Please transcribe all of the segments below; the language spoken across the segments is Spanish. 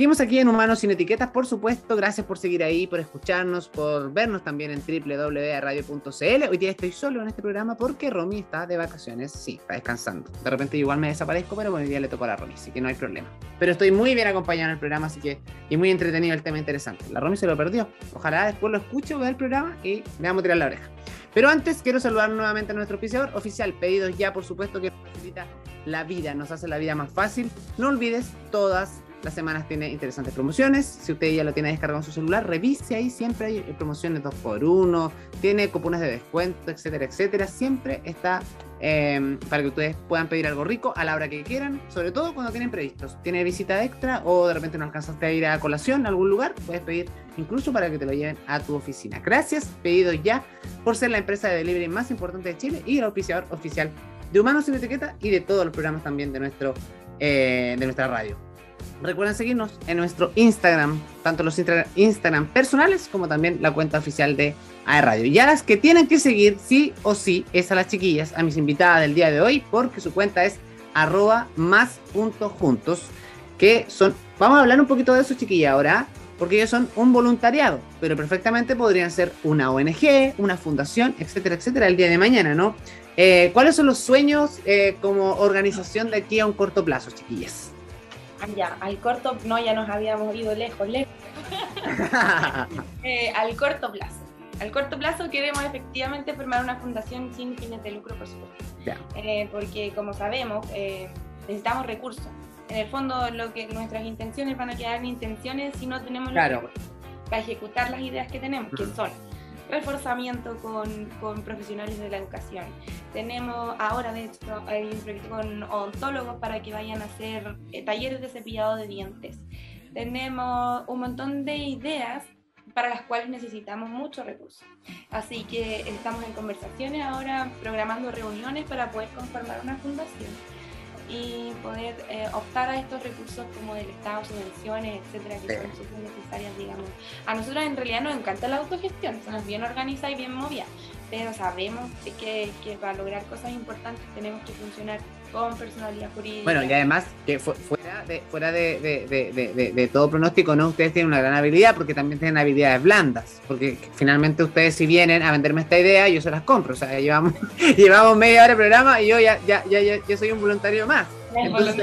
Seguimos aquí en Humanos sin Etiquetas, por supuesto. Gracias por seguir ahí, por escucharnos, por vernos también en www.radio.cl. Hoy día estoy solo en este programa porque Romy está de vacaciones. Sí, está descansando. De repente igual me desaparezco, pero bueno, hoy día le tocó a la Romy, así que no hay problema. Pero estoy muy bien acompañado en el programa, así que y muy entretenido el tema interesante. La Romy se lo perdió. Ojalá después lo escuche vea el programa y me vamos a tirar la oreja. Pero antes quiero saludar nuevamente a nuestro oficiador oficial. Pedidos ya, por supuesto, que facilita la vida, nos hace la vida más fácil. No olvides todas las semanas tiene interesantes promociones. Si usted ya lo tiene descargado en su celular, revise ahí. Siempre hay promociones 2x1, tiene cupones de descuento, etcétera, etcétera. Siempre está em, para que ustedes puedan pedir algo rico a la hora que quieran, sobre todo cuando tienen previstos. Tiene visita extra o de repente no alcanzaste a ir a colación a algún lugar, puedes pedir incluso para que te lo lleven a tu oficina. Gracias, pedido ya por ser la empresa de delivery más importante de Chile y el oficiador oficial de Humanos sin Etiqueta y de todos los programas también de, nuestro, eh, de nuestra radio. Recuerden seguirnos en nuestro Instagram, tanto los Instagram personales como también la cuenta oficial de AE Radio. Y a las que tienen que seguir, sí o sí, es a las chiquillas, a mis invitadas del día de hoy, porque su cuenta es arroba más juntos, que son, vamos a hablar un poquito de eso, chiquilla, ahora, porque ellos son un voluntariado, pero perfectamente podrían ser una ONG, una fundación, etcétera, etcétera, el día de mañana, ¿no? Eh, ¿Cuáles son los sueños eh, como organización de aquí a un corto plazo, chiquillas? Ya, al corto, no, ya nos habíamos ido lejos, lejos. Eh, al corto plazo. Al corto plazo queremos efectivamente formar una fundación sin fines de lucro, por supuesto. Eh, porque como sabemos, eh, necesitamos recursos. En el fondo, lo que nuestras intenciones van a quedar en intenciones si no tenemos claro. para ejecutar las ideas que tenemos, que son reforzamiento con, con, profesionales de la educación. Tenemos ahora, de hecho, hay un proyecto con odontólogos para que vayan a hacer eh, talleres de cepillado de dientes. Tenemos un montón de ideas para las cuales necesitamos muchos recursos. Así que estamos en conversaciones ahora, programando reuniones para poder conformar una fundación y poder eh, optar a estos recursos como del Estado, subvenciones, etcétera, que son súper necesarias, digamos. A nosotros en realidad nos encanta la autogestión, somos bien organizadas y bien movidas, pero sabemos que, que para lograr cosas importantes tenemos que funcionar con personalidad jurídica. Bueno, y además, que fuera de, fuera de, de, de, todo pronóstico, ¿no? Ustedes tienen una gran habilidad porque también tienen habilidades blandas. Porque finalmente ustedes si vienen a venderme esta idea, yo se las compro. O sea, llevamos, llevamos media hora de programa y yo ya, ya, ya, ya, soy un voluntario más. Entonces,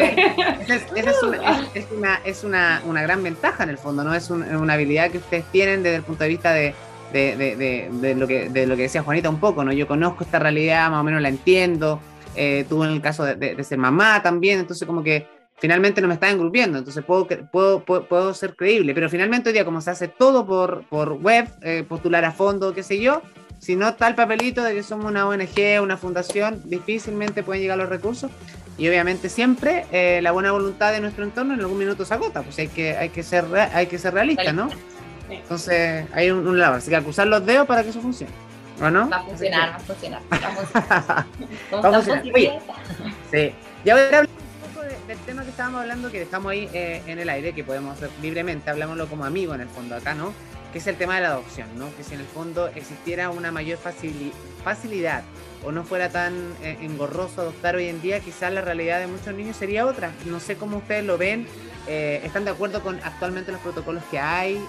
esa es, una, es, una, es una, una, gran ventaja en el fondo, ¿no? Es una habilidad que ustedes tienen desde el punto de vista de, de, de, de, lo que, de lo que decía Juanita un poco, ¿no? Yo conozco esta realidad, más o menos la entiendo, eh, tuvo en el caso de, ser mamá también, entonces como que finalmente no me está engrupiendo, entonces puedo, puedo, puedo, ser creíble, pero finalmente hoy día como se hace todo por, por web, eh, postular a fondo, qué sé yo, si no está el papelito de que somos una ONG, una fundación, difícilmente pueden llegar los recursos y obviamente siempre eh, la buena voluntad de nuestro entorno en algún minuto se agota, pues hay que, hay que, ser, hay que ser realista, ¿no? Entonces hay un, un lado, así que acusar los dedos para que eso funcione. ¿O no? Va a funcionar, va a funcionar. Vamos, a funcionar. sí. Ya voy a hablar un poco del tema que estábamos hablando, que dejamos ahí eh, en el aire, que podemos hacer libremente, hablámoslo como amigo en el fondo acá, ¿no? Que es el tema de la adopción, ¿no? Que si en el fondo existiera una mayor facilidad o no fuera tan eh, engorroso adoptar hoy en día, quizás la realidad de muchos niños sería otra. No sé cómo ustedes lo ven, eh, ¿están de acuerdo con actualmente los protocolos que hay?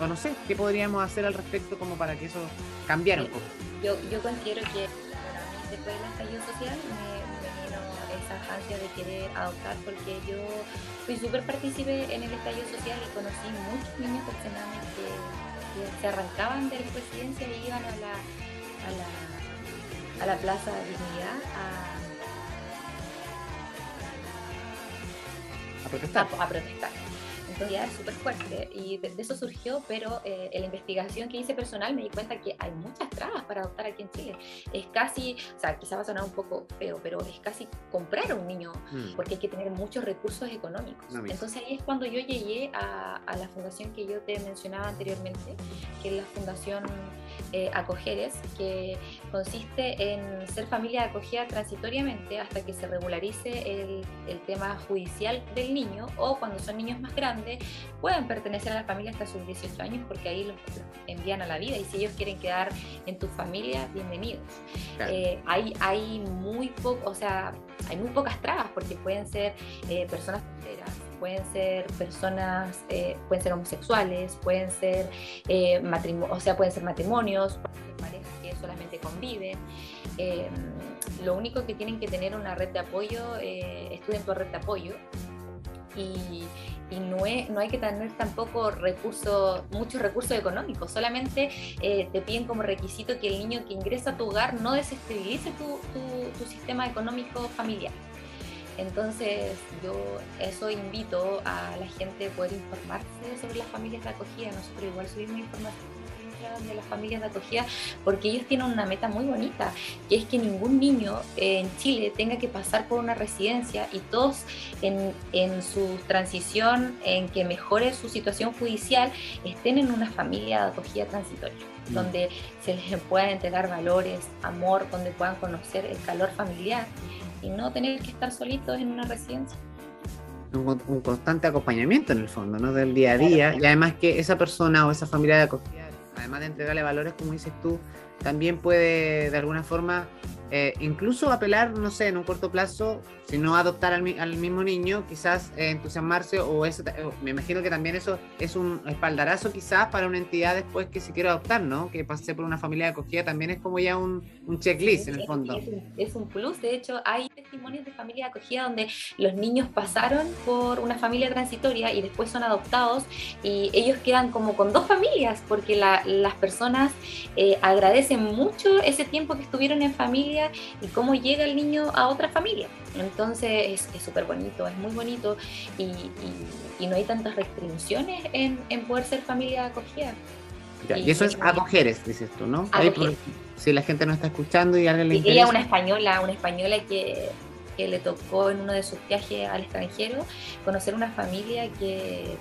O no sé, ¿qué podríamos hacer al respecto como para que eso cambiara un poco? Yo, yo considero que después del estallido social me, vino esa ansia de querer adoptar porque yo fui súper partícipe en el estallido social y conocí muchos niños personales que, se arrancaban de la presidencia y iban a la, a la, a la Plaza de Dignidad a a protestar. A, protestar. Entonces ya es súper fuerte y de, eso surgió, pero eh, en la investigación que hice personal me di cuenta que hay muchas trabas para adoptar aquí en Chile. Es casi, o sea, quizá va a sonar un poco feo, pero es casi comprar a un niño mm. porque hay que tener muchos recursos económicos. Entonces ahí es cuando yo llegué a, a la fundación que yo te mencionaba anteriormente, que es la Fundación eh, acogeres, que consiste en ser familia acogida transitoriamente hasta que se regularice el, el, tema judicial del niño o cuando son niños más grandes pueden pertenecer a la familia hasta sus 18 años porque ahí los, envían a la vida y si ellos quieren quedar en tu familia, bienvenidos. Eh, hay, hay muy poco, o sea, hay muy pocas trabas porque pueden ser eh, personas solteras pueden ser personas, eh, pueden ser homosexuales, pueden ser, eh, o sea, pueden ser matrimonios, pueden ser parejas que solamente conviven. Em, lo único que tienen que tener una red de apoyo, eh, estudien por red de apoyo. Y, no, no, hay que tener tampoco recursos, muchos recursos económicos, solamente eh, te piden como requisito que el niño que ingresa a tu hogar no desesterilice tu, tu, tu sistema económico familiar. Entonces yo eso invito a la gente a poder informarse sobre las familias de acogida. Nosotros igual subimos información de las familias de acogida porque ellos tienen una meta muy bonita, que es que ningún niño en Chile tenga que pasar por una residencia y todos en, en su transición, en que mejore su situación judicial, estén en una familia de acogida transitoria mm. donde se les pueda entregar valores, amor, donde puedan conocer el calor familiar y no tener que estar solitos en una residencia. Un, constante acompañamiento en el fondo, ¿no? Del día a día. Y además que esa persona o esa familia de acogida, además de entregarle valores, como dices tú, también puede de alguna forma eh, incluso apelar, no sé, en un corto plazo, si no adoptar al, mismo niño, quizás eh, entusiasmarse o eso, me imagino que también eso es un espaldarazo quizás para una entidad después que se quiera adoptar, ¿no? Que pase por una familia de acogida también es como ya un, checklist en el fondo. Es, un plus, de hecho hay testimonios de familia de acogida donde los niños pasaron por una familia transitoria y después son adoptados y ellos quedan como con dos familias porque las personas eh, agradecen mucho ese tiempo que estuvieron en familia y cómo llega el niño a otra familia. Entonces es súper bonito, es muy bonito y, no hay tantas restricciones en, poder ser familia acogida. y, eso es acogeres, dices tú, ¿no? si la gente no está escuchando y alguien le interesa. Ella una española, una española que, que le tocó en uno de sus viajes al extranjero conocer una familia que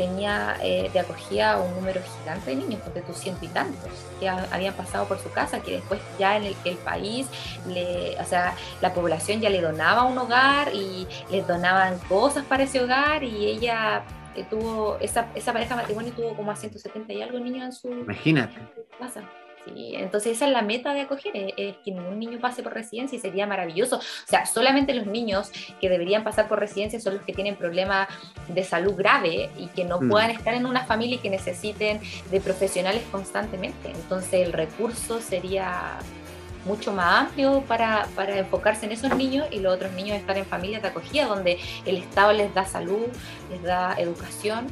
tenía eh, de acogida un número gigante de niños, de tus ciento y tantos, que habían pasado por su casa, que después ya en el, el país, le, o sea, la población ya le donaba un hogar y les donaban cosas para ese hogar y ella eh, tuvo, esa, esa pareja matrimonio tuvo como a 170 y algo niños en su, Imagínate. casa. Sí, entonces esa es la meta de acoger, es, que ningún niño pase por residencia y sería maravilloso. O sea, solamente los niños que deberían pasar por residencia son los que tienen problemas de salud grave y que no mm. puedan estar en una familia y que necesiten de profesionales constantemente. Entonces el recurso sería mucho más amplio para, para, enfocarse en esos niños y los otros niños estar en familias de acogida donde el Estado les da salud, les da educación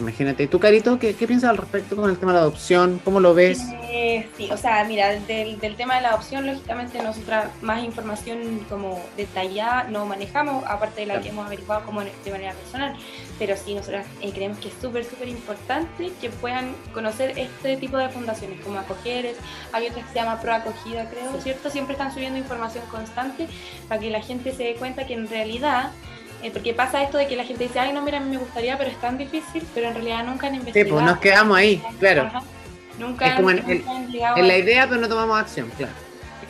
Imagínate, ¿tú, Carito, qué, qué piensas al respecto con el tema de la adopción? ¿Cómo lo ves? Eh, sí, o sea, mira, del, del, tema de la adopción, lógicamente nosotras más información como detallada no manejamos, aparte de la que hemos averiguado como de manera personal, pero sí, nosotras eh, creemos que es súper, súper importante que puedan conocer este tipo de fundaciones como Acogeres, hay otra que se llama Pro Acogida, creo, ¿cierto? Siempre están subiendo información constante para que la gente se dé cuenta que en realidad eh, porque pasa esto de que la gente dice, ay, no, mira, a mí me gustaría, pero es tan difícil, pero en realidad nunca han investigado. Sí, pues nos quedamos ahí, claro. Nunca, es como en, en la idea, pero no tomamos acción, claro.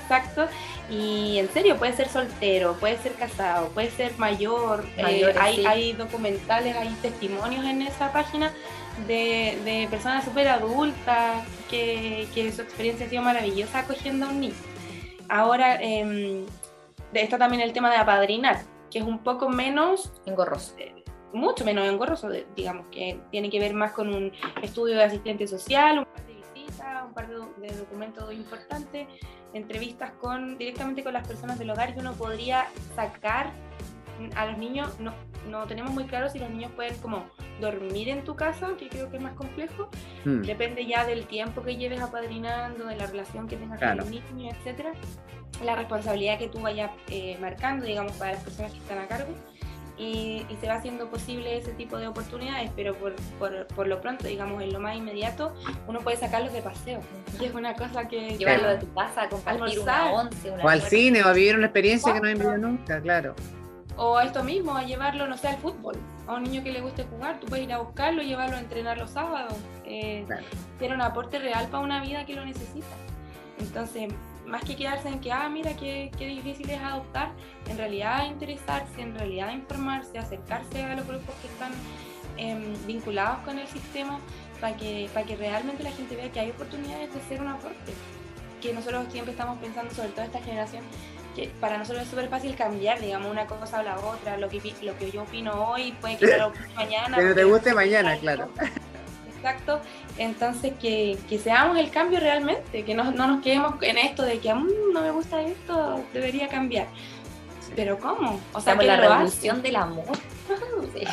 Exacto. Y en serio, puede ser soltero, puede ser casado, puede ser mayor. Eh, hay, hay documentales, hay testimonios en esa página de, de personas súper adultas que, que, su experiencia ha sido maravillosa acogiendo a un niño. Ahora, eh, está también el tema de apadrinar que es un poco menos engorroso. Eh, mucho menos engorroso, digamos, que tiene que ver más con un estudio de asistente social, un par de visitas, un par de, documentos importantes, entrevistas con directamente con las personas del hogar que uno podría sacar a los niños, no, no tenemos muy claro si los niños pueden como dormir en tu casa, que creo que es más complejo, hmm. depende ya del tiempo que lleves apadrinando, de la relación que tengas con el niño, etcétera la responsabilidad que tú vayas eh, marcando, digamos, para las personas que están a cargo. Y, se va haciendo posible ese tipo de oportunidades, pero por, por, por, lo pronto, digamos, en lo más inmediato, uno puede sacarlos de paseo. Y es una cosa que... Llevarlo de tu casa, compartir una once, O al cine, o a vivir una experiencia que no he vivido nunca, claro. O a esto mismo, a llevarlo, no sé, al fútbol. A un niño que le guste jugar, tú puedes ir a buscarlo, llevarlo a entrenar los sábados. Eh, Tiene un aporte real para una vida que lo necesita. Entonces, más que quedarse en que, ah, mira, qué, qué difícil es adoptar, en realidad interesarse, en realidad informarse, acercarse a los grupos que están em, vinculados con el sistema para que, para que realmente la gente vea que hay oportunidades de ser un aporte. que nosotros siempre estamos pensando, sobre todo esta generación, que para nosotros es súper fácil cambiar, digamos, una cosa o la otra. Lo que, lo que yo opino hoy puede que lo mañana. Que no te guste mañana, claro. Exacto. Entonces, que, que, seamos el cambio realmente, que no, no nos quedemos en esto de que mmm, no me gusta esto, debería cambiar. Pero ¿cómo? O sea, que la revolución del amor.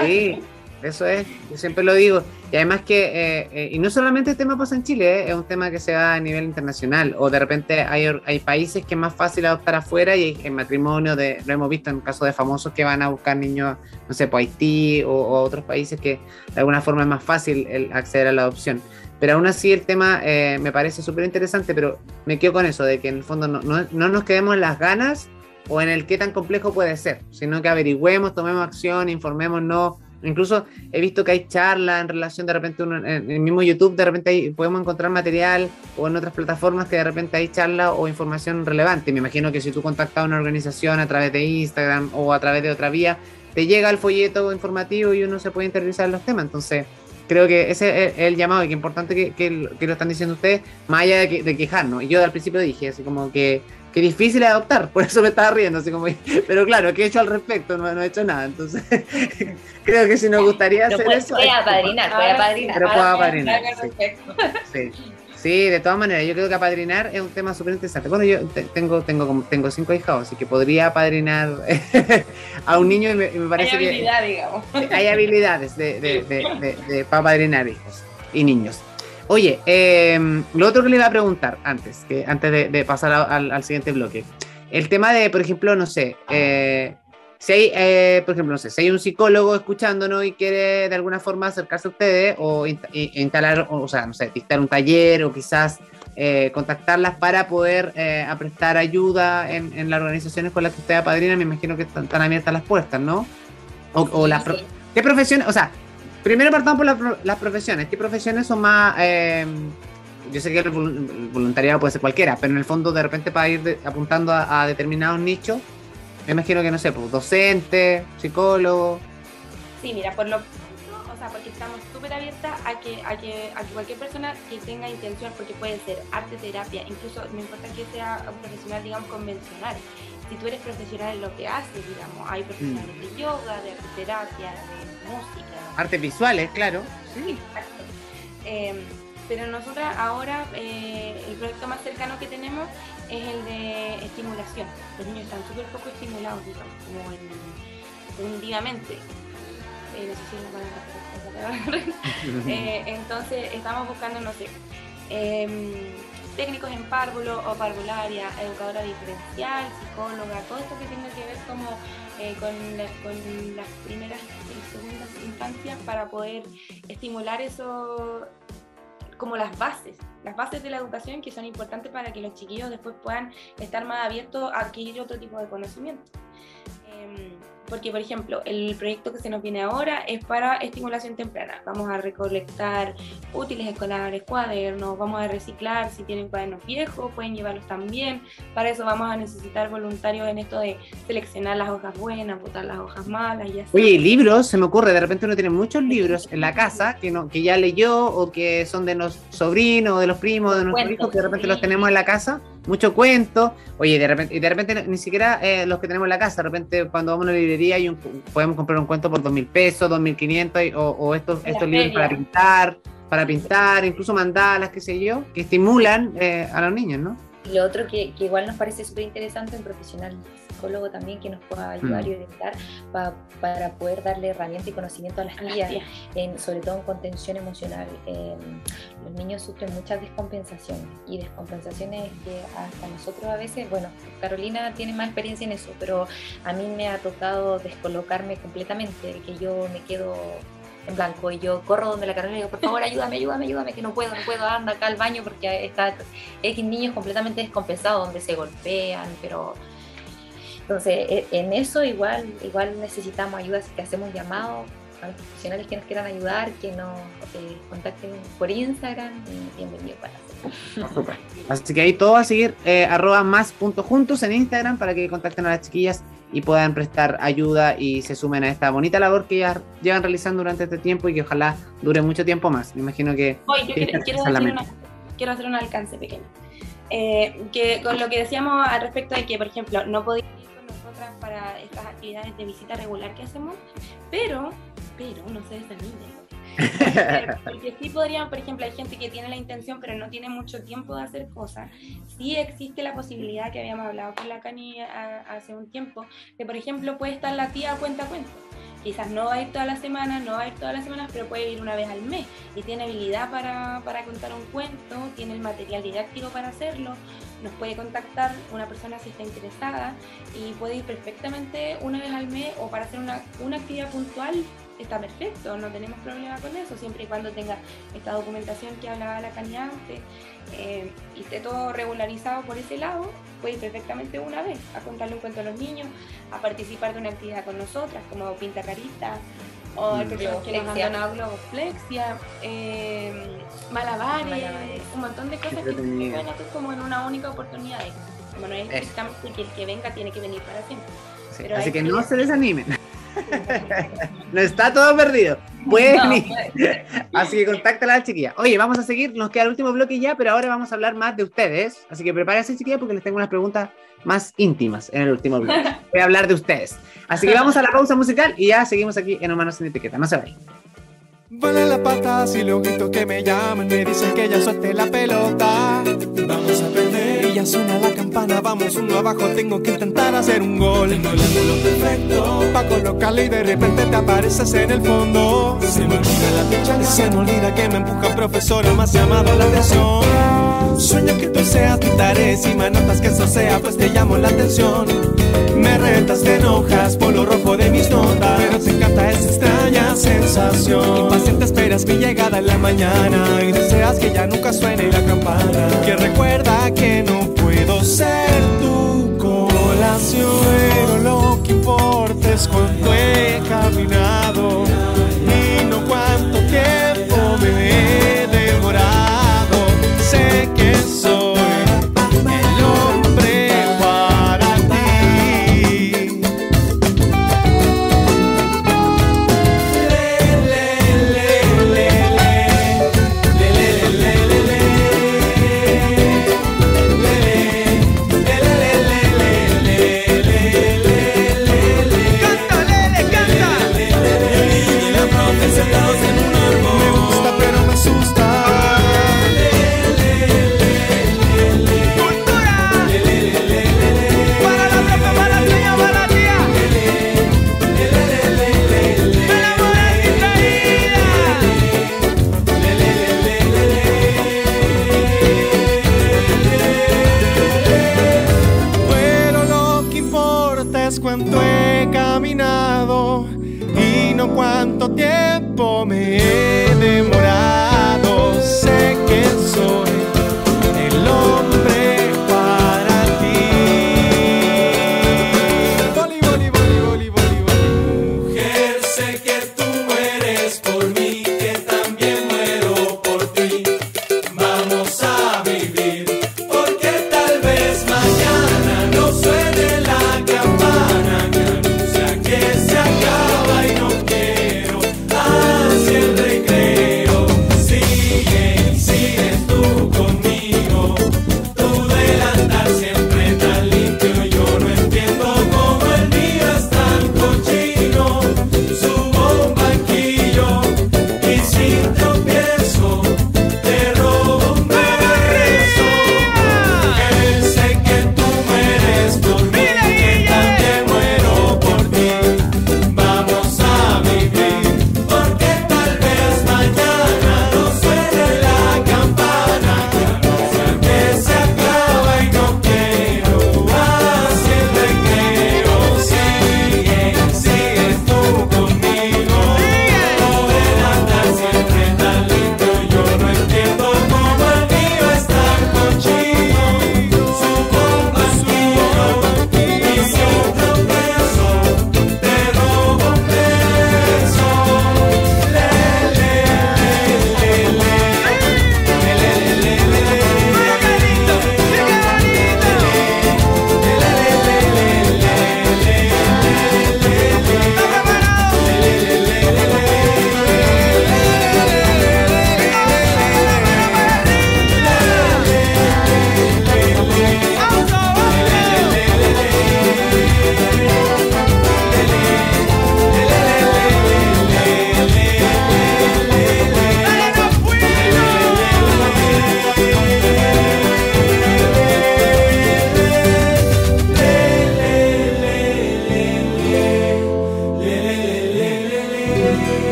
sí. Eso es, yo siempre lo digo. Y además que, eh, eh, y no solamente el tema pasa en Chile, eh, es un tema que se da a nivel internacional. O de repente hay, hay países que es más fácil adoptar afuera y en matrimonio, de, lo hemos visto en casos de famosos que van a buscar niños, no sé, por Haití o, otros países que de alguna forma es más fácil el acceder a la adopción. Pero aún así el tema me parece súper interesante, pero me quedo con eso, de que en el fondo no, no, no nos quedemos en las ganas o en el qué tan complejo puede ser, sino que averigüemos, tomemos acción, informémonos Incluso he visto que hay charlas en relación de repente en el mismo YouTube, de repente podemos encontrar material o en otras plataformas que de repente hay charlas o información relevante. Me imagino que si tú contactas a una organización a través de Instagram o a través de otra vía, te llega el folleto informativo y uno se puede interesar en los temas. Entonces, creo que ese es el llamado y que importante que, lo están diciendo ustedes, más allá de, de quejarnos. Y yo al principio dije, así como que Qué difícil es adoptar, por eso me estaba riendo, así como, pero claro, ¿qué he hecho al respecto? No, no he hecho nada, entonces creo que si nos gustaría hacer eso... Puede apadrinar, puede apadrinar. Pero puedo apadrinar, sí. sí. de todas maneras, yo creo que apadrinar es un tema súper interesante. Bueno, yo tengo, tengo, tengo cinco hijos, así que podría apadrinar a un niño y me, parece hay habilidad, digamos. hay habilidades de, de, de, de, para apadrinar hijos y niños. Oye, em, lo otro que le iba a preguntar antes, que antes de, pasar al, siguiente bloque. El tema de, por ejemplo, no sé, eh, si hay, eh, por ejemplo, no sé, si hay un psicólogo escuchándonos y quiere de alguna forma acercarse a ustedes o instalar, o, sea, no sé, dictar un taller o quizás eh, contactarlas para poder prestar ayuda en, las organizaciones con las que usted apadrina, me imagino que están, abiertas las puertas, ¿no? O, las ¿Qué profesiones? O sea, Primero partamos por las profesiones. ¿Qué profesiones son más... Eh, yo sé que el voluntariado puede ser cualquiera, pero en el fondo de repente para ir apuntando a, determinados nichos, me imagino que no sé, pues docente, psicólogo. Sí, mira, por lo o sea, porque estamos súper abiertas a que, a, que, a que cualquier persona que tenga intención, porque puede ser arte, terapia, incluso no importa que sea un profesional, digamos, convencional. Si tú eres profesional en lo que haces, digamos, hay profesionales de yoga, de arte terapia, de música, Artes visuales, claro. Sí, exacto. Em, pero nosotras ahora eh, el proyecto más cercano que tenemos es el de estimulación. Los niños están súper poco estimulados, digamos, como. Eh, no sé si eh, entonces estamos buscando, no sé, em, técnicos en párvulo o parvularia, educadora diferencial, psicóloga, todo esto que tenga que ver como eh, con, las primeras y segundas infancias para poder estimular eso como las bases, las bases de la educación que son importantes para que los chiquillos después puedan estar más abiertos a adquirir otro tipo de conocimiento. Em, porque, por ejemplo, el proyecto que se nos viene ahora es para estimulación temprana. Vamos a recolectar útiles escolares, cuadernos, vamos a reciclar si tienen cuadernos viejos, pueden llevarlos también. Para eso vamos a necesitar voluntarios en esto de seleccionar las hojas buenas, botar las hojas malas y así. Oye, libros, se me ocurre, de repente uno tiene muchos libros en la casa que, no, que ya leyó o que son de los sobrinos, de los primos, de nuestros hijos, que de repente los tenemos en la casa mucho cuento. Oye, de repente, de repente ni siquiera eh, los que tenemos en la casa, de repente cuando vamos a una librería y podemos comprar un cuento por dos mil pesos, dos mil quinientos, o, estos, estos libros para pintar, para pintar, incluso mandalas, qué sé yo, que estimulan eh, a los niños, ¿no? Y lo otro que, que igual nos parece súper interesante, un profesional psicólogo también que nos pueda ayudar mm. y orientar para poder darle herramienta y conocimiento a las tías, en, sobre todo en contención emocional. Em, los niños sufren muchas descompensaciones y descompensaciones que hasta nosotros a veces, bueno, Carolina tiene más experiencia en eso, pero a mí me ha tocado descolocarme completamente, que yo me quedo en blanco y yo corro donde la Carolina y digo, por favor, ayúdame, ayúdame, ayúdame, que no puedo, no puedo, anda acá al baño porque está X niños completamente descompensados donde se golpean, pero entonces e, en eso igual, igual necesitamos ayuda, así que hacemos llamado a los profesionales que nos quieran ayudar, que nos eh, contacten por Instagram y bienvenido para hacerlo. Así que ahí todo va a seguir eh, arroba más punto juntos en Instagram para que contacten a las chiquillas y puedan prestar ayuda y se sumen a esta bonita labor que ya llevan realizando durante este tiempo y que ojalá dure mucho tiempo más. Me imagino que... quiero, hacer quiero, hacer un alcance pequeño. Eh, que con lo que decíamos al respecto de que, por ejemplo, no con nosotras para estas actividades de visita regular que hacemos, pero, pero no se desanimen. Porque sí podrían, por ejemplo, hay gente que tiene la intención pero no tiene mucho tiempo de hacer cosas. Sí existe la posibilidad que habíamos hablado con la Cani hace un tiempo, de por ejemplo puede estar la tía cuenta a cuenta quizás no va a ir todas las semanas, no va a ir todas las semanas, pero puede ir una vez al mes y tiene habilidad para, para contar un cuento, tiene el material didáctico para hacerlo, nos puede contactar una persona si está interesada y puede ir perfectamente una vez al mes o para hacer una, una actividad puntual está perfecto, no tenemos problema con eso, siempre y cuando tenga esta documentación que hablaba la candidato eh, y esté todo regularizado por ese lado, puede ir perfectamente una vez a contarle un cuento a los niños, a participar de una actividad con nosotras, como Pinta Carita, o el mm. que nos han donado globoflexia, eh, malabares, un montón de cosas que se pueden hacer como en una única oportunidad. Como no es que el que venga tiene que venir para siempre. así que no se desanimen. no está todo perdido. Pueden Así que contáctala a la chiquilla. Oye, vamos a seguir, nos queda el último bloque ya, pero ahora vamos a hablar más de ustedes. Así que prepárense, chiquilla, porque les tengo unas preguntas más íntimas en el último bloque. Voy a hablar de ustedes. Así que vamos a la pausa musical y ya seguimos aquí en Humanos sin Etiqueta. No se vayan. Vale la pata si lo grito que me llaman, me dicen que ya suelte la pelota. Vamos a perder y ya suena la campana, vamos uno abajo, tengo que intentar hacer un gol. Tengo el ángulo perfecto pa' colocarle y de repente te apareces en el fondo. Se me olvida la y se me olvida que me empuja un profesor, más llamado la atención. Sueño que tú seas mi tarea, si me notas que eso sea, pues te llamo la atención. Me retas, te enojas por lo rojo de mis notas, pero te encanta esa extraña sensación te esperas mi llegada en la mañana y deseas que ya nunca suene la campana. Que recuerda que no puedo ser tu colación, pero lo que importa es cuánto he caminado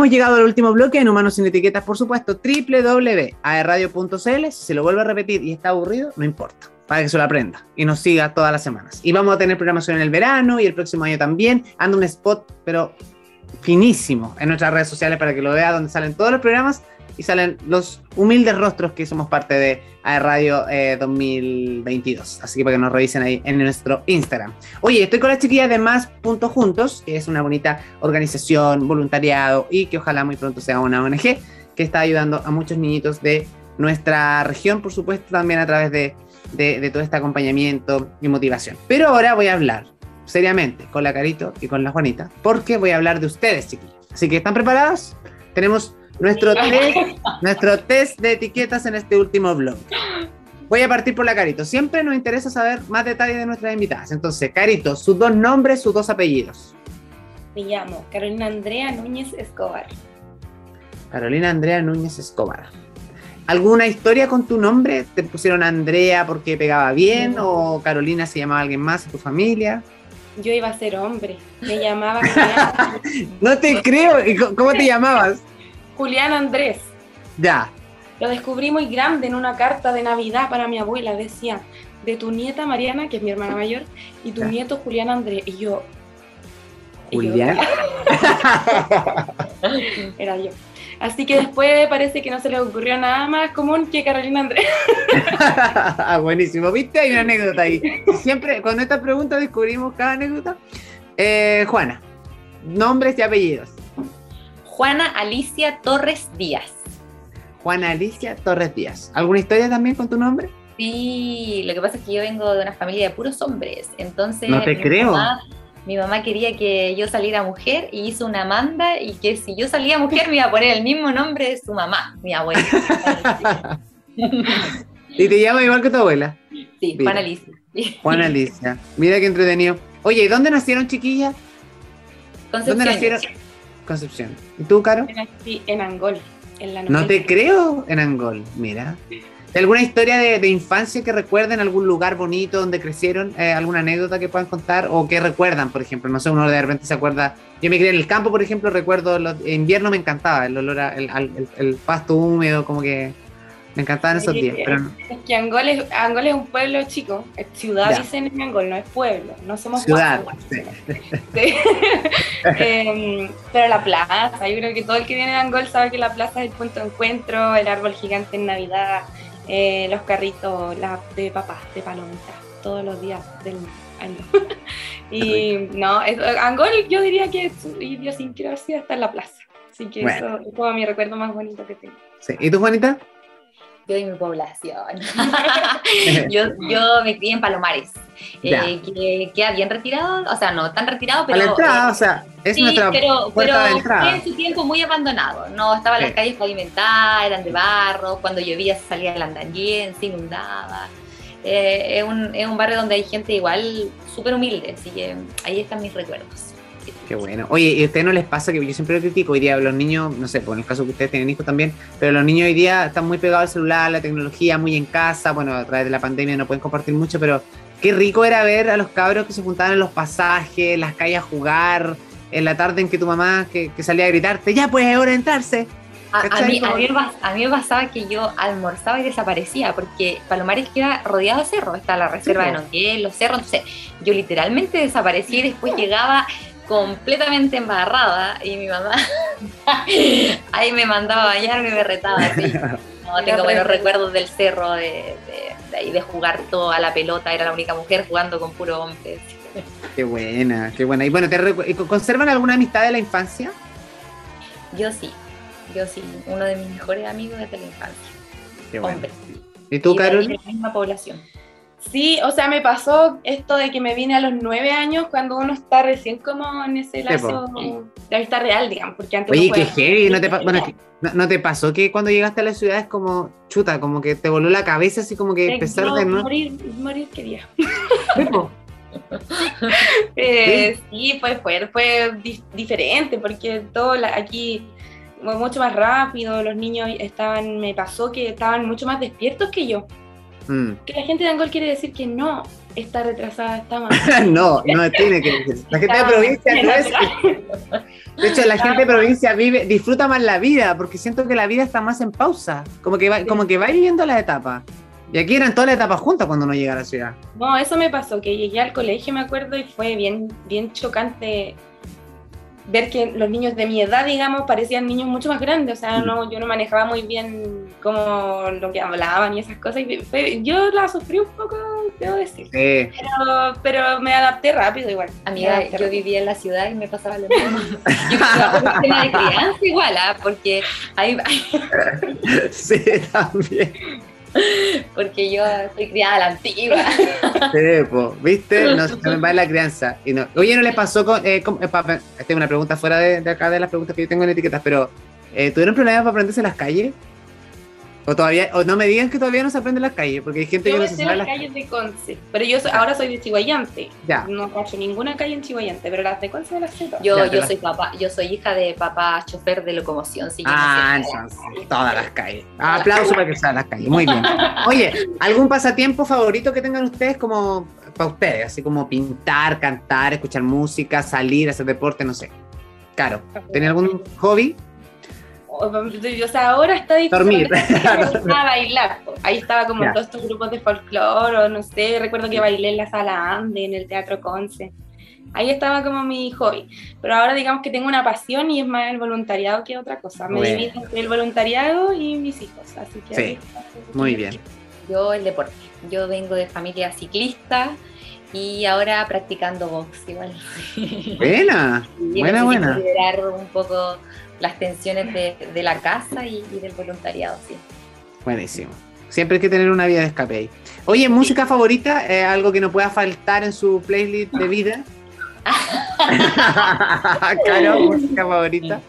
hemos llegado al último bloque en Humanos sin Etiquetas, por supuesto, www.aerradio.cl. Si se lo vuelve a repetir y está aburrido, no importa, para que se lo aprenda y nos siga todas las semanas. Y vamos a tener programación en el verano y el próximo año también. Anda un spot, pero finísimo en nuestras redes sociales para que lo vea, donde salen todos los programas y salen los humildes rostros que somos parte de AE Radio 2022. Eh, Así que para que nos revisen ahí en nuestro Instagram. Oye, estoy con la chiquilla de Más Puntos Juntos, que es una bonita organización, voluntariado y que ojalá muy pronto sea una ONG que está ayudando a muchos niñitos de nuestra región, por supuesto, también a través de, de, de todo este acompañamiento y motivación. Pero ahora voy a hablar seriamente con la Carito y con la Juanita, porque voy a hablar de ustedes, chiquillos. Así que, ¿están preparados? Tenemos nuestro test, nuestro test de etiquetas en este último blog. Voy a partir por la Carito. Siempre nos interesa saber más detalles de nuestras invitadas. Entonces, Carito, sus dos nombres, sus dos apellidos. Me llamo Carolina Andrea Núñez Escobar. Carolina Andrea Núñez Escobar. ¿Alguna historia con tu nombre? ¿Te pusieron Andrea porque pegaba bien? No. ¿O Carolina se llamaba alguien más en tu familia? Yo iba a ser hombre. Me llamaba No te creo. ¿Y co- ¿Cómo te llamabas? Julián Andrés. Ya. Lo descubrí muy grande en una carta de Navidad para mi abuela. Decía, de tu nieta Mariana, que es mi hermana mayor, y tu Ya. nieto Julián Andrés. Y yo... y yo- Julián. Era yo. Así que después parece que no se le ocurrió nada más común que Carolina Andrés. Ah, Buenísimo, ¿viste? Hay una anécdota ahí. Siempre, cuando esta pregunta descubrimos cada anécdota. Eh, Juana, nombres y apellidos. Juana Alicia Torres Díaz. Juana Alicia Torres Díaz. ¿Alguna historia también con tu nombre? Sí, lo que pasa es que yo vengo de una familia de puros hombres, entonces No te mi creo. Mamá, mi mamá quería que yo saliera mujer y hizo una manda y que si yo salía mujer me iba a poner el mismo nombre de su mamá, mi abuela. Y te llama igual que tu abuela. Sí, Mira. Juana Alicia. Juana Alicia. Mira qué entretenido. Oye, ¿y dónde nacieron chiquillas? ¿Dónde nacieron? Concepción. ¿Y tú, Caro? En Angol, en la No te creo en Angol, mira. ¿Alguna historia de, de infancia que recuerden? ¿Algún lugar bonito donde crecieron? Eh, ¿Alguna anécdota que puedan contar? ¿O que recuerdan, por ejemplo? No sé, uno de repente se acuerda. Yo me crié en el campo, por ejemplo, recuerdo, los, en invierno me encantaba el olor, a- el, al- el- el pasto húmedo, como que me encantaban esos días. Pero no- Es que Angol es, Angol es un pueblo chico, es ciudad Ya. dicen en Angol, no es pueblo, no somos ciudad. sí. Sí. Em, pero la plaza, yo creo que todo el que viene de Angol sabe que la plaza es el punto de encuentro, el árbol gigante en Navidad, eh, los carritos de papás, de palomitas, todos los días del año. y no, es- Angol yo diría que su idiosincrasia está en la plaza. Así que Bueno. eso es como mi recuerdo más bonito que tengo. Sí. ¿Y tú, Juanita? Yo de mi población. yo, yo me crié en Palomares, eh, que queda bien retirado, o sea, no tan retirado, a pero... la entrada, eh, o sea, es sí, nuestra pero, puerta pero de entrada. fue en su tiempo muy abandonado. No estaban Sí. las calles pavimentadas, eran de barro. Cuando llovía se salía el andallén, se inundaba. Eh, es, un, es un barrio donde hay gente igual súper humilde, así que ahí están mis recuerdos. Qué bueno. Oye, ¿y a ustedes no les pasa que yo siempre lo critico? Hoy día los niños, no sé, pues en el caso que ustedes tienen hijos también, pero los niños hoy día están muy pegados al celular, la tecnología, muy en casa. Bueno, a través de la pandemia no pueden compartir mucho, pero qué rico era ver a los cabros que se juntaban en los pasajes, en las calles a jugar, en la tarde en que tu mamá que, que salía a gritarte, ya pues es hora de entrarse. A, mí, a, mí a mí me pasaba que yo almorzaba y desaparecía, porque Palomares queda rodeado de cerros, está la reserva Sí, de po. Nonguel, los cerros, entonces yo literalmente desaparecía y después llegaba completamente embarrada y mi mamá ahí me mandaba a bañarme y me retaba así. No, tengo buenos recuerdos del cerro, de, de- de ahí de jugar toda la pelota, era la única mujer jugando con puro hombres. Qué buena, qué buena. Y bueno, ¿te ¿conservan alguna amistad de la infancia? Yo sí, yo sí, uno de mis mejores amigos desde la infancia, Qué hombre. ¿Y tú, Carol? de la misma población. Sí, o sea, me pasó esto de que me vine a los nueve años cuando uno está recién como en ese lazo de amistad real, digamos, porque antes Oye, qué heavy, ¿no te, bueno, ¿no, no te pasó que cuando llegaste a la ciudad es como, chuta, como que te voló la cabeza así como que Te- empezar no, de nuevo? morir, morir quería. Eh, sí, fue, fue, fue di- diferente porque todo la- aquí fue mucho más rápido, los niños estaban, me pasó que estaban mucho más despiertos que yo. Mm. Que la gente de Angol quiere decir que no está retrasada, está mal. no, no tiene que decir. La gente de provincia no es. De hecho, la gente de provincia vive, disfruta más la vida, porque siento que la vida está más en pausa. Como que va, como que va viviendo las etapas. Y aquí eran todas las etapas juntas cuando uno llega a la ciudad. No, eso me pasó, que llegué al colegio, me acuerdo, y fue bien, bien chocante ver que los niños de mi edad, digamos, parecían niños mucho más grandes. O sea, no, yo no manejaba muy bien como lo que hablaban y esas cosas. Y fue- yo la sufrí un poco, debo decir. Eh, Pero, pero me adapté rápido igual. Amiga, yo rápido. vivía en la ciudad y me pasaba lo mismo. Yo un tema de crianza igual, ¿ah? porque, hay, sí, también. porque yo soy criada a la antigua. ¿Viste? No se me va la crianza. Y no. Oye, ¿no les pasó con.? Eh, con- eh, es una pregunta fuera de, acá de las preguntas que yo tengo en etiquetas, pero eh, ¿tuvieron problemas para aprenderse las calles? O todavía, o no me digan que todavía no se aprenden las calles, porque hay gente Yo que no me se sé sabe las las calles de Conce, pero yo so- ahora soy de Chihuayante. Ya. No cacho ninguna calle en Chihuayante, pero las de Conce me las sé todas. Yo, Ya, yo soy papá, yo soy hija de papá chofer de locomoción, sí, Ah, no sé entonces, todas las calles. Aplauso para que sean las calles. Muy bien. Oye, ¿algún pasatiempo favorito que tengan ustedes como para ustedes? Así como pintar, cantar, escuchar música, salir, hacer deporte, no sé. Claro. ¿Tenía algún hobby? O, sea, ahora está difícil. Gustaba bailar. Ahí estaba como en todos estos grupos de folclore, o no sé, recuerdo que bailé en la sala Ande, en el Teatro Conce. Ahí estaba como mi hobby. Pero ahora digamos que tengo una pasión y es más el voluntariado que otra cosa. Me Bueno. divido entre el voluntariado y mis hijos. Así que Sí, ahí. Muy bien. Yo el deporte. Yo vengo de familia ciclista y ahora practicando box igual. Buena. Y Buena, buena. liberar un poco las tensiones de, de la casa y, y del voluntariado, sí. Buenísimo. Siempre hay que tener una vía de escape ahí. Oye, música favorita, Eh, algo que no pueda faltar en su playlist de vida. Caro, música favorita.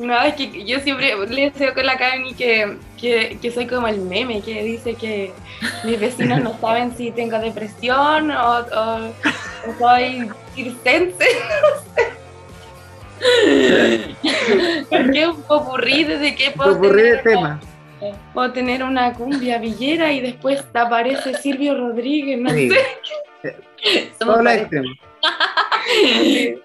No, es que yo siempre le deseo con la Cami que, que, que soy como el meme que dice que mis vecinos no saben si tengo depresión o, o, o soy circense. Porque un popurrí desde que puedo Popurrí de tener, tema. puedo tener una cumbia villera y después te aparece Silvio Rodríguez, no Sí. sé. Somos Todos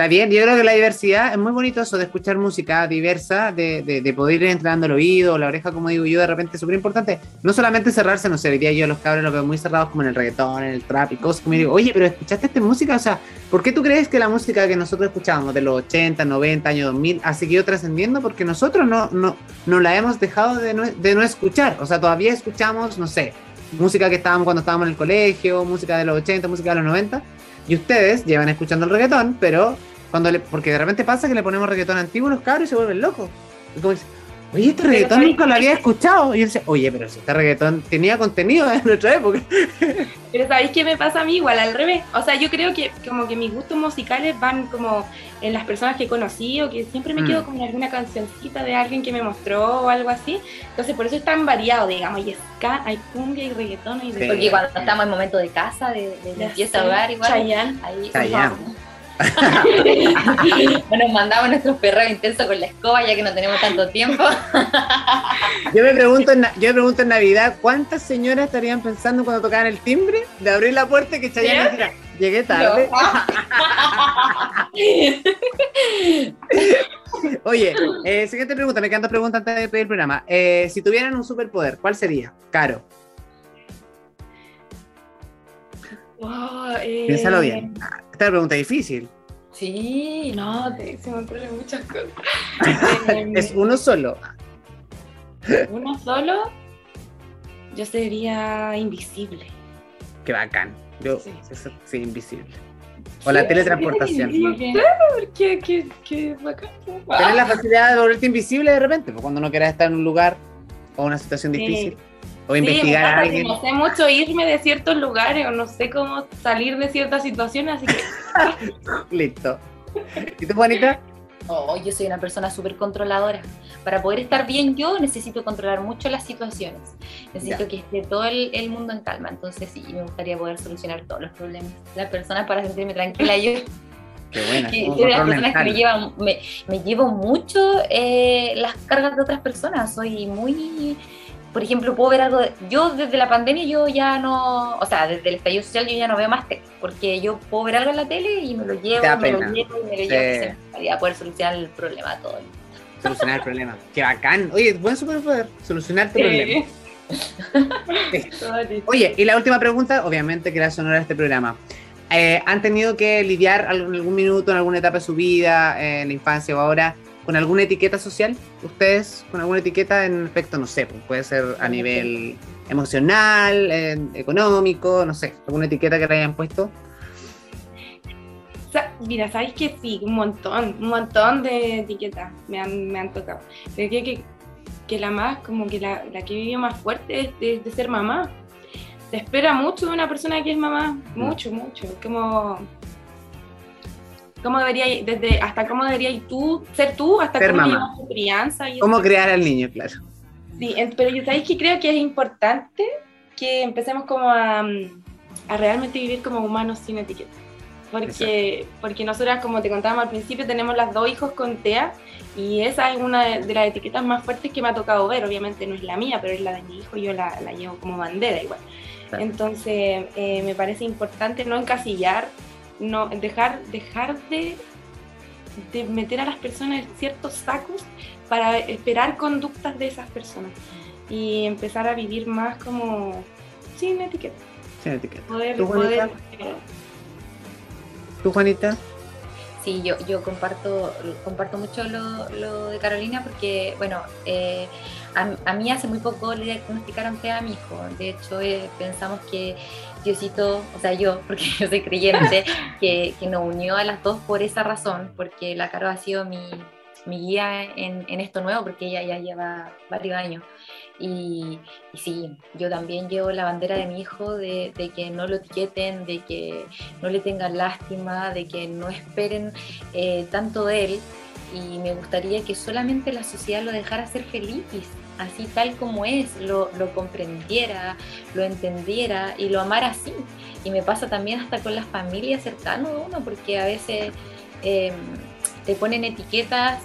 Está bien, yo creo que la diversidad es muy bonito eso de escuchar música diversa, de, de, de poder ir entrando el oído, la oreja, como digo yo, de repente es súper importante. No solamente cerrarse, no sé, diría yo a los cabros los veo muy cerrados como en el reggaetón, en el trap y cosas como yo digo, oye, pero ¿escuchaste esta música? O sea, ¿por qué tú crees que la música que nosotros escuchábamos de los 80, 90, años 2000 ha seguido trascendiendo? Porque nosotros no, no, no la hemos dejado de no, de no escuchar. O sea, todavía escuchamos, no sé, música que estábamos cuando estábamos en el colegio, música de los 80, música de los 90. Y ustedes llevan escuchando el reggaetón, pero cuando le, porque de repente pasa que le ponemos reggaetón antiguo a los cabros y se vuelven locos. Y como dicen, oye, este reggaetón ¿sabes nunca lo había escuchado. Y yo decía, oye, pero si este reggaetón tenía contenido en nuestra época. Pero ¿sabéis qué me pasa a mí? Igual al revés. O sea, yo creo que como que mis gustos musicales van como en las personas que he conocido, que siempre me Mm. quedo con alguna cancioncita de alguien que me mostró o algo así. Entonces por eso es tan variado, digamos. Hay ska, hay cumbia, hay reggaetón, hay Sí. todo. Porque cuando estamos en momento de casa, de, de limpieza hogar, igual. Chayanne. Ahí Chayanne. bueno, mandamos nuestros perros intensos con la escoba ya que no tenemos tanto tiempo. Yo me pregunto en, yo me pregunto en Navidad, ¿cuántas señoras estarían pensando cuando tocaban el timbre de abrir la puerta y que Chayanne ¿Ya? dijera, llegué tarde? Oye, eh, siguiente pregunta, me quedan dos preguntas antes de pedir el programa. Eh, si tuvieran un superpoder, ¿cuál sería? Caro, Oh, eh, piénsalo bien. Ah, Esta es una pregunta difícil. Sí, No, te- se me ocurren muchas cosas. Eh, Es uno solo. uno solo, yo sería invisible. Qué bacán. Yo, Sí. eso, sí, invisible. O la teletransportación. Qué, qué, qué bacán. Tener la facilidad de volverte invisible de repente, pues, cuando no quieras estar en un lugar o una situación Sí. O Sí, investigar me a alguien. No sé mucho irme de ciertos lugares o no sé cómo salir de ciertas situaciones, así que Listo. ¿Y tú, Juanita? Oh, yo soy una persona súper controladora. Para poder estar bien yo necesito controlar mucho las situaciones. Necesito Ya. que esté todo el, el mundo en calma. Entonces sí, me gustaría poder solucionar todos los problemas. Las personas para sentirme tranquila. Yo Qué buena. que soy de las personas que me llevan, me, me llevo mucho eh, las cargas de otras personas. Soy muy por ejemplo, puedo ver algo, de- yo desde la pandemia yo ya no, o sea, desde el estallido social yo ya no veo más tele, porque yo puedo ver algo en la tele y me lo llevo, me pena. lo llevo y me lo Sí. llevo para poder solucionar el problema todo. Solucionar el problema. Qué bacán. Oye, buen superpoder. Solucionar tu problema. Oye, y la última pregunta, obviamente, que era sonora a este programa. Eh, ¿Han tenido que lidiar en algún minuto, en alguna etapa de su vida, eh, en la infancia o ahora, con alguna etiqueta social? ¿Ustedes con alguna etiqueta en efecto, no sé, pues, puede ser a nivel emocional, eh, económico, no sé, alguna etiqueta que le hayan puesto? Mira, sabéis que sí, un montón, un montón de etiquetas me han, me han tocado. Pero creo que, que la más, como que la, la que vivió más fuerte es de, de ser mamá. Se espera mucho de una persona que es mamá, mucho, mucho. Como, cómo debería, desde, hasta cómo deberías tú ser tú, hasta Ser cómo mamá. tu crianza. Y ¿Cómo eso. crear al niño, claro? Sí, pero yo sabéis que creo que es importante que empecemos como a, a realmente vivir como humanos sin etiqueta. Porque, porque nosotras, como te contábamos al principio, tenemos las dos hijos con TEA y esa es una de, de las etiquetas más fuertes que me ha tocado ver. Obviamente no es la mía, pero es la de mi hijo yo la, la llevo como bandera igual. Claro. Entonces, eh, me parece importante no encasillar, no dejar, dejar de, de meter a las personas en ciertos sacos para esperar conductas de esas personas y empezar a vivir más como sin etiqueta. Sin etiqueta. Poder, ¿Tú, Juanita? poder- ¿Tú, Juanita? Sí, yo, yo comparto, comparto mucho lo, lo de Carolina porque, bueno, eh, a, a mí hace muy poco le diagnosticaron TEA a mi hijo. De hecho, eh, pensamos que Diosito, o sea, yo, porque yo soy creyente, que, que nos unió a las dos por esa razón, porque la Caro ha sido mi, mi guía en, en esto nuevo, porque ella ya lleva varios años. Y, sí, yo también llevo la bandera de mi hijo de, de que no lo etiqueten, de que no le tengan lástima, de que no esperen eh, tanto de él. Y me gustaría que solamente la sociedad lo dejara ser feliz, así tal como es, lo, lo comprendiera, lo entendiera y lo amara así. Y me pasa también hasta con las familias cercanas de uno, porque a veces eh, te ponen etiquetas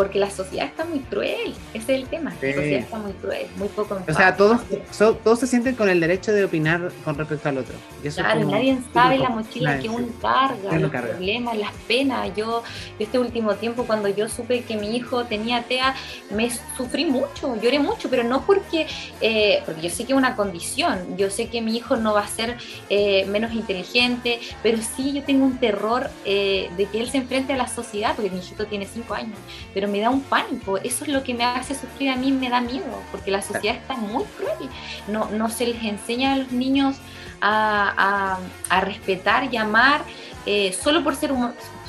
porque la sociedad está muy cruel, ese es el tema, Sí. la sociedad está muy cruel, muy poco O sea, todos, so- todos se sienten con el derecho de opinar con respecto al otro. Y eso es Claro, como- nadie sabe la mochila nadie que uno carga, los carga. problemas, las penas. Yo, este último tiempo, cuando yo supe que mi hijo tenía TEA, me sufrí mucho, lloré mucho, pero no porque, eh, porque yo sé que es una condición, yo sé que mi hijo no va a ser eh, menos inteligente, pero sí yo tengo un terror eh, de que él se enfrente a la sociedad, porque mi hijito tiene cinco años, pero me da un pánico, eso es lo que me hace sufrir a mí, me da miedo, porque la sociedad está muy cruel, no, no se les enseña a los niños a, a- a respetar y amar eh, solo por ser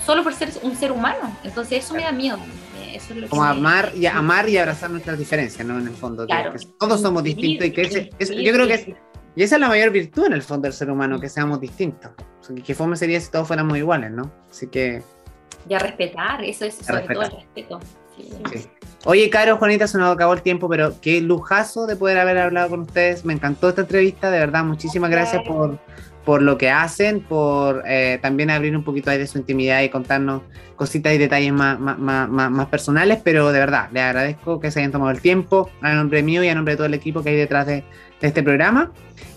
solo por ser un ser humano. Entonces eso me da miedo. Eso es lo que como me- amar y amar y abrazar nuestras diferencias, ¿no? En el fondo, que- Claro. que todos somos distintos y que ese, yo creo que es, y esa es la mayor virtud en el fondo del ser humano, que seamos distintos. O sea, que, que fome sería si todos fuéramos iguales, ¿no? Así que, Y a respetar, eso es sobre respetar. todo el respeto. Sí. sí. Oye, Caro, Juanita, se nos acabó el tiempo, pero qué lujazo de poder haber hablado con ustedes. Me encantó esta entrevista, de verdad. Muchísimas gracias por, por lo que hacen, por eh, también abrir un poquito ahí de su intimidad y contarnos cositas y detalles más, más, más, más- personales, pero de verdad, les agradezco que se hayan tomado el tiempo, a nombre mío y a nombre de todo el equipo que hay detrás de, de este programa.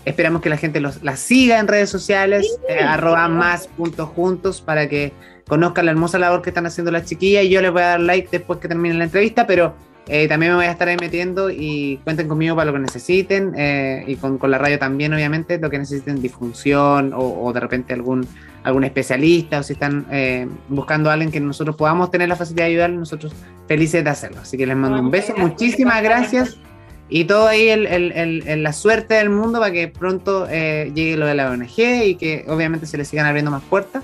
Esperamos que la gente los, la siga en redes sociales, eh, arroba más puntos juntos, para que conozcan la hermosa labor que están haciendo las chiquillas y yo les voy a dar like después que termine la entrevista, pero eh, también me voy a estar ahí metiendo y cuenten conmigo para lo que necesiten eh, y con, con la radio también, obviamente, lo que necesiten, difusión o, o de repente algún, algún especialista o si están eh, buscando a alguien que nosotros podamos tener la facilidad de ayudarles, nosotros felices de hacerlo. Así que les mando un beso, muchísimas gracias y todo ahí el, el- el- el- la suerte del mundo para que pronto eh, llegue lo de la ONG y que obviamente se les sigan abriendo más puertas.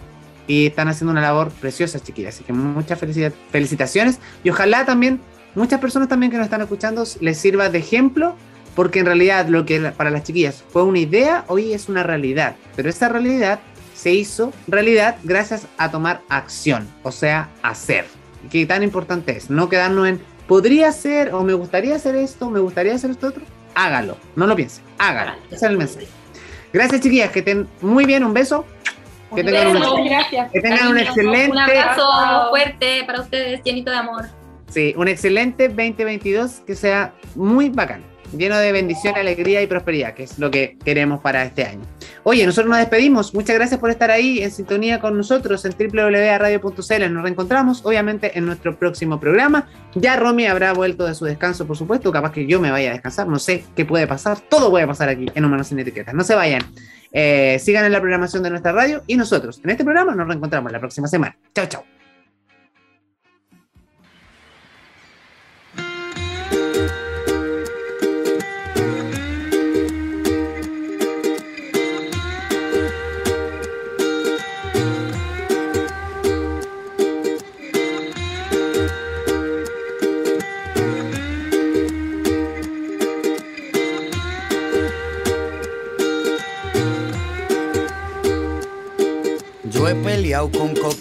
Y están haciendo una labor preciosa, chiquillas. Así que muchas felici- felicitaciones. Y ojalá también muchas personas también que nos están escuchando les sirva de ejemplo, porque en realidad lo que para las chiquillas fue una idea, hoy es una realidad. Pero esa realidad se hizo realidad gracias a tomar acción, o sea, hacer. Y qué tan importante es, no quedarnos en podría ser o me gustaría hacer esto, me gustaría hacer esto otro. Hágalo, no lo piense, hágalo. Ese es el mensaje. Gracias, chiquillas, que estén muy bien, un beso. Que tengan, beso. una- Muchas gracias. que tengan un excelente Un abrazo fuerte para ustedes, llenito de amor. Sí, un excelente 2022 que sea muy bacán, lleno de bendición, alegría y prosperidad, que es lo que queremos para este año. Oye, nosotros nos despedimos. Muchas gracias por estar ahí en sintonía con nosotros en www.radio.cl. Nos reencontramos, obviamente, en nuestro próximo programa. Ya Romy habrá vuelto de su descanso, por supuesto. Capaz que yo me vaya a descansar. No sé qué puede pasar. Todo puede pasar aquí en Humanos sin Etiquetas. No se vayan. Eh, sigan en la programación de nuestra radio y nosotros en este programa nos reencontramos la próxima semana. Chao, chao. Peleado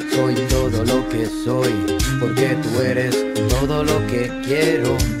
soy todo lo que soy, porque tú eres todo lo que quiero.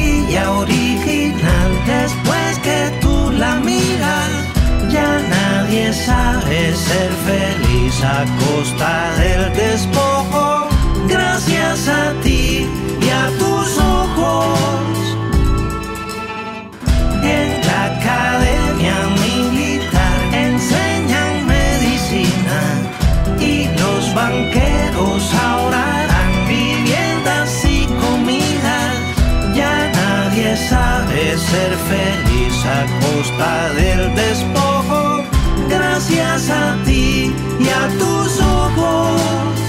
nadie sabe ser feliz a costa del despojo. Gracias a ti y a tus ojos. En la academia militar enseñan medicina y los banqueros ahora viviendas y comidas. Ya nadie sabe ser feliz a costa del despojo gracias a ti y a tus ojos.